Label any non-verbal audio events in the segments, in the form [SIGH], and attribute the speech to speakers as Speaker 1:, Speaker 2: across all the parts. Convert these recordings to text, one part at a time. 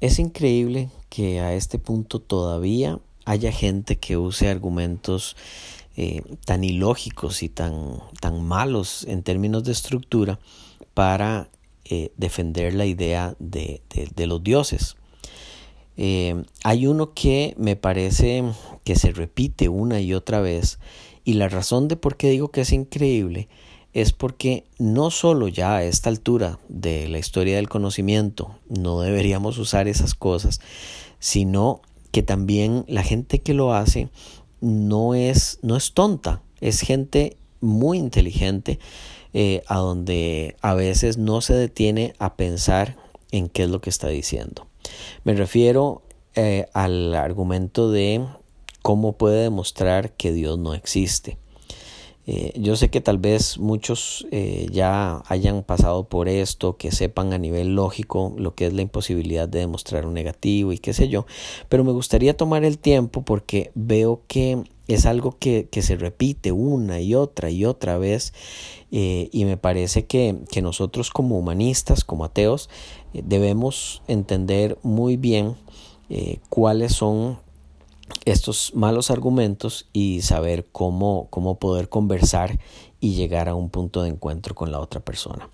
Speaker 1: Es increíble que a este punto todavía haya gente que use argumentos eh, tan ilógicos y tan, tan malos en términos de estructura para eh, defender la idea de, los dioses. Eh, hay uno que me parece que se repite una y otra vez y la razón de por qué digo que es increíble es porque no solo ya a esta altura de la historia del conocimiento no deberíamos usar esas cosas, sino que también la gente que lo hace no es, no es tonta, es gente muy inteligente eh, a donde a veces no se detiene a pensar en qué es lo que está diciendo. Me refiero eh, al argumento de cómo puede demostrar que Dios no existe. Eh, yo sé que tal vez muchos eh, ya hayan pasado por esto, que sepan a nivel lógico lo que es la imposibilidad de demostrar un negativo y qué sé yo, pero me gustaría tomar el tiempo porque veo que es algo que, se repite una y otra y otra vez eh, y me parece que, que, nosotros como humanistas, como ateos, debemos entender muy bien cuáles son estos malos argumentos y saber cómo, cómo poder conversar y llegar a un punto de encuentro con la otra persona.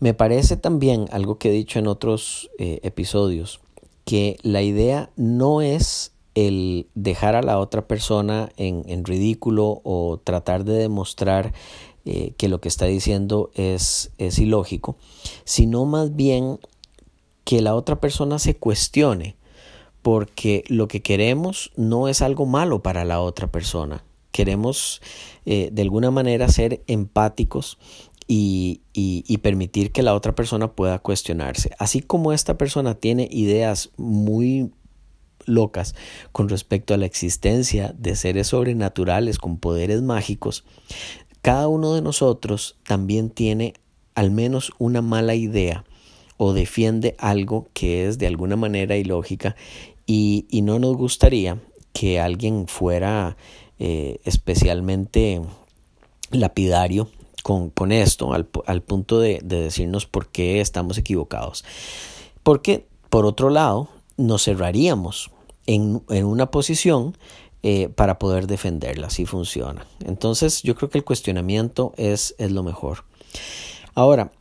Speaker 1: Me parece también algo que he dicho en otros eh, episodios, que la idea no es el dejar a la otra persona en, ridículo o tratar de demostrar eh, que lo que está diciendo es, es ilógico, sino más bien que la otra persona se cuestione porque lo que queremos no es algo malo para la otra persona. Queremos eh, de alguna manera ser empáticos y, y, permitir que la otra persona pueda cuestionarse. Así como esta persona tiene ideas muy locas con respecto a la existencia de seres sobrenaturales con poderes mágicos, cada uno de nosotros también tiene al menos una mala idea o defiende algo que es de alguna manera ilógica y, y no nos gustaría que alguien fuera eh, especialmente lapidario con, con esto, al, al punto de, de, decirnos por qué estamos equivocados. Porque, por otro lado, nos cerraríamos en, en una posición eh, para poder defenderla, si funciona. Entonces, yo creo que el cuestionamiento es, es lo mejor. Ahora,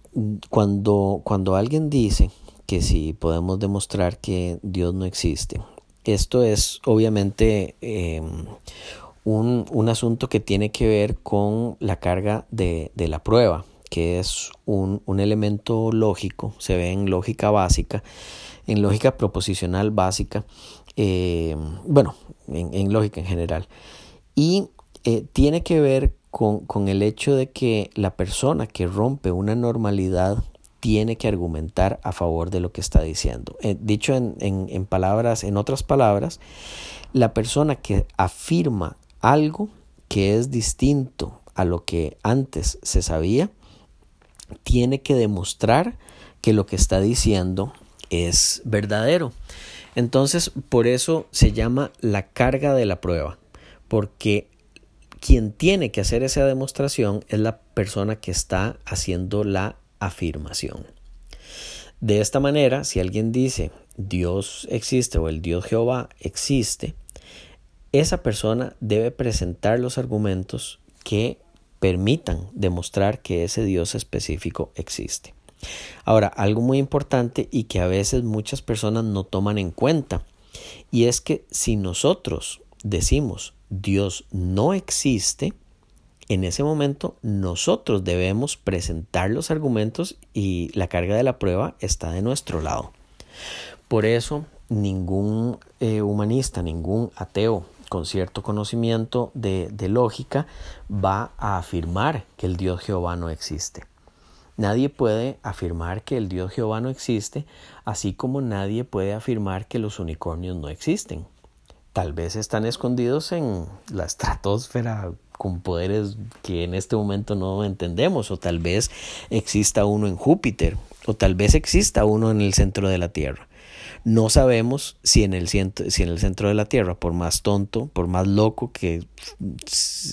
Speaker 1: cuando, cuando alguien dice que si podemos demostrar que Dios no existe. Esto es obviamente em, un, un, asunto que tiene que ver con la carga de, de la prueba, que es un, un, elemento lógico, se ve en lógica básica, en lógica proposicional básica, em, bueno, en, lógica en general. Y eh, tiene que ver con, con el hecho de que la persona que rompe una normalidad tiene que argumentar a favor de lo que está diciendo. Eh, dicho en, en, palabras, en otras palabras, la persona que afirma algo que es distinto a lo que antes se sabía, tiene que demostrar que lo que está diciendo es verdadero. Entonces, por eso se llama la carga de la prueba, porque quien tiene que hacer esa demostración es la persona que está haciendo la afirmación. De esta manera, si alguien dice Dios existe o el Dios Jehová existe, esa persona debe presentar los argumentos que permitan demostrar que ese Dios específico existe. Ahora, algo muy importante y que a veces muchas personas no toman en cuenta, y es que si nosotros decimos Dios no existe, en ese momento nosotros debemos presentar los argumentos y la carga de la prueba está de nuestro lado. Por eso ningún eh, humanista, ningún ateo con cierto conocimiento de, de lógica va a afirmar que el Dios Jehová no existe. Nadie puede afirmar que el Dios Jehová no existe, así como nadie puede afirmar que los unicornios no existen. Tal vez están escondidos en la estratosfera con poderes que en este momento no entendemos, o tal vez exista uno en Júpiter, o tal vez exista uno en el centro de la Tierra. No sabemos si en el, centro, si en el centro de la Tierra, por más tonto, por más loco que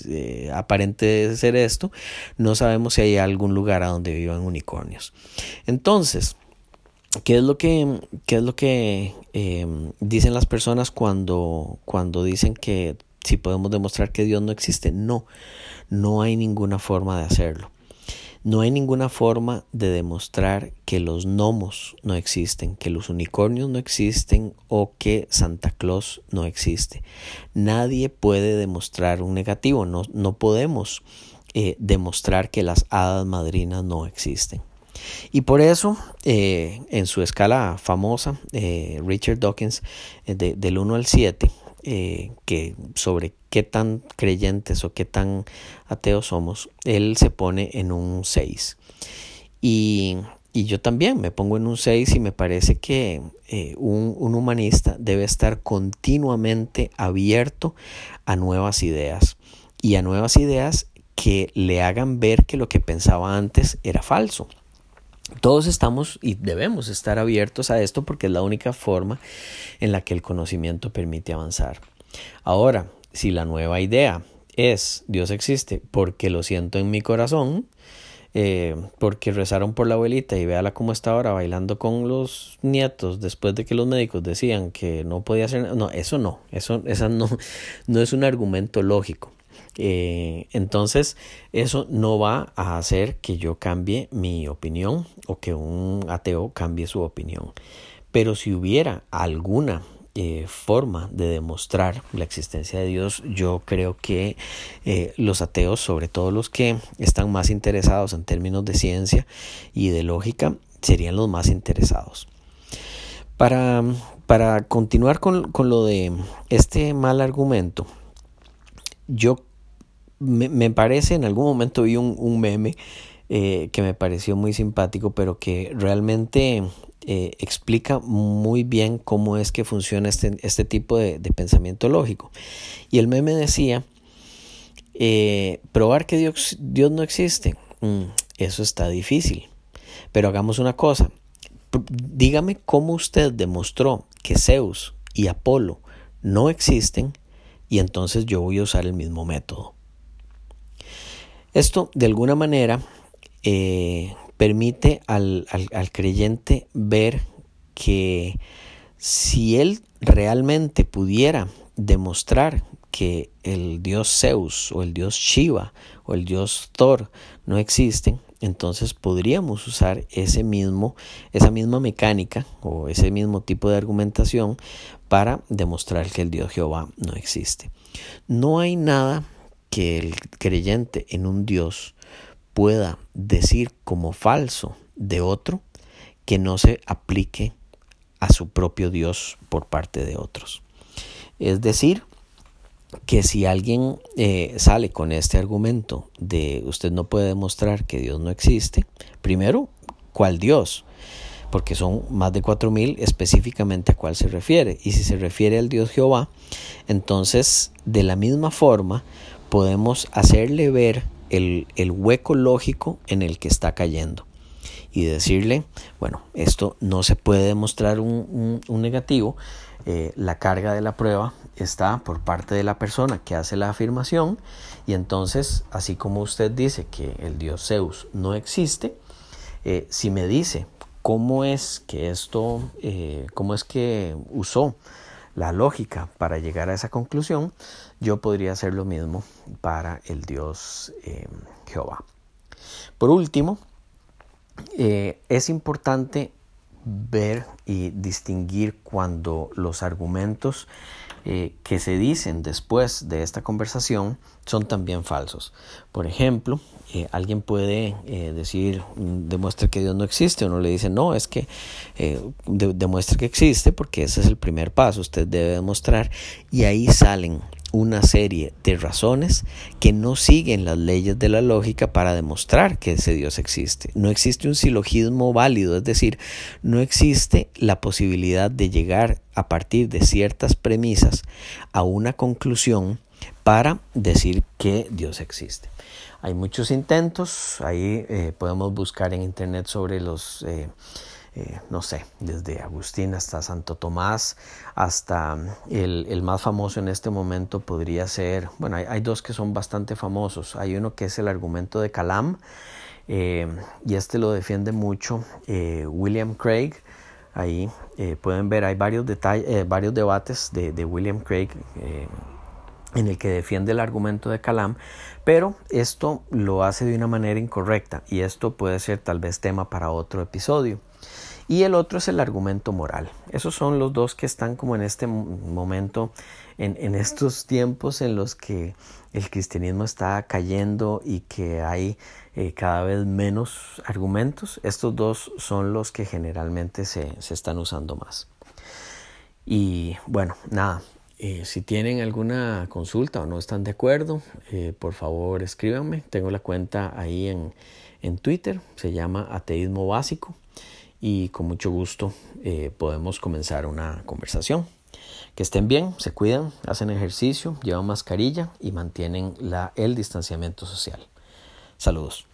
Speaker 1: eh, aparente ser esto, no sabemos si hay algún lugar a donde vivan unicornios. Entonces, ¿Qué es lo que, qué es lo que em, dicen las personas cuando, cuando dicen que si podemos demostrar que Dios no existe? No, no hay ninguna forma de hacerlo. No hay ninguna forma de demostrar que los gnomos no existen, que los unicornios no existen o que Santa Claus no existe. Nadie puede demostrar un negativo, no, no podemos eh, demostrar que las hadas madrinas no existen. Y por eso, eh, en su escala famosa, eh, Richard Dawkins, del 1 al 7, que sobre qué tan creyentes o qué tan ateos somos, él se pone en un 6. Y, yo también me pongo en un 6 y me parece que un, un humanista debe estar continuamente abierto a nuevas ideas y a nuevas ideas que le hagan ver que lo que pensaba antes era falso. Todos estamos y debemos estar abiertos a esto porque es la única forma en la que el conocimiento permite avanzar. Ahora, si la nueva idea es Dios existe porque lo siento en mi corazón, eh, porque rezaron por la abuelita y véala cómo está ahora bailando con los nietos después de que los médicos decían que no podía hacer no eso no eso esa no [LAUGHS] no es un argumento lógico eh, entonces, eso no va a hacer que yo cambie mi opinión o que un ateo cambie su opinión. Pero si hubiera alguna eh, forma de demostrar la existencia de Dios, yo creo que eh, los ateos, sobre todo los que están más interesados en términos de ciencia y de lógica, serían los más interesados. Para, para continuar con, con lo de este mal argumento, yo me, parece, en algún momento vi un, meme eh, que me pareció muy simpático, pero que realmente eh, explica muy bien cómo es que funciona este, este tipo de, pensamiento lógico. Y el meme decía, eh, probar que Dios, Dios no existe, mm, eso está difícil. Pero hagamos una cosa, dígame cómo usted demostró que Zeus y Apolo no existen y entonces yo voy a usar el mismo método. Esto, de alguna manera, eh, permite al, creyente ver que si él realmente pudiera demostrar que el dios Zeus o el dios Shiva o el dios Thor no existen, entonces podríamos usar ese mismo, esa misma mecánica o ese mismo tipo de argumentación para demostrar que el dios Jehová no existe. No hay nada que el creyente en un Dios pueda decir como falso de otro que no se aplique a su propio Dios por parte de otros. Es decir, que si alguien eh, sale con este argumento de usted no puede demostrar que Dios no existe, primero, ¿cuál Dios? Porque son más de cuatro mil específicamente a cuál se refiere. Y si se refiere al Dios Jehová, entonces de la misma forma podemos hacerle ver el, hueco lógico en el que está cayendo y decirle, bueno, esto no se puede demostrar un, negativo, eh, la carga de la prueba está por parte de la persona que hace la afirmación y entonces, así como usted dice que el dios Zeus no existe, eh, si me dice cómo es que esto, eh, cómo es que usó la lógica para llegar a esa conclusión, yo podría hacer lo mismo para el Dios eh, Jehová. Por último, eh, es importante ver y distinguir cuando los argumentos eh, que se dicen después de esta conversación son también falsos. Por ejemplo, eh, alguien puede eh, decir, mm, demuestra que Dios no existe, uno le dice, no, es que demuestra que existe porque ese es el primer paso, usted debe demostrar y ahí salen una serie de razones que no siguen las leyes de la lógica para demostrar que ese Dios existe. No existe un silogismo válido, es decir, no existe la posibilidad de llegar a partir de ciertas premisas a una conclusión para decir que Dios existe. Hay muchos intentos, ahí eh, podemos buscar en internet sobre los... Eh, eh, no sé, desde Agustín hasta Santo Tomás, hasta el, más famoso en este momento podría ser, bueno, hay, dos que son bastante famosos. Hay uno que es el argumento de Calam, eh, y este lo defiende mucho eh, William Craig. Ahí pueden ver, hay varios, detalles, varios debates de, de William Craig en el que defiende el argumento de Calam, pero esto lo hace de una manera incorrecta y esto puede ser tal vez tema para otro episodio. Y el otro es el argumento moral. Esos son los dos que están como en este momento, en, estos tiempos en los que el cristianismo está cayendo y que hay eh, cada vez menos argumentos. Estos dos son los que generalmente se, se están usando más. Y bueno, nada, eh, si tienen alguna consulta o no están de acuerdo, eh, por favor escríbanme. Tengo la cuenta ahí en, en, Twitter, se llama Ateísmo Básico y con mucho gusto eh, podemos comenzar una conversación. Que estén bien, se cuidan, hacen ejercicio, llevan mascarilla y mantienen la, el distanciamiento social. Saludos.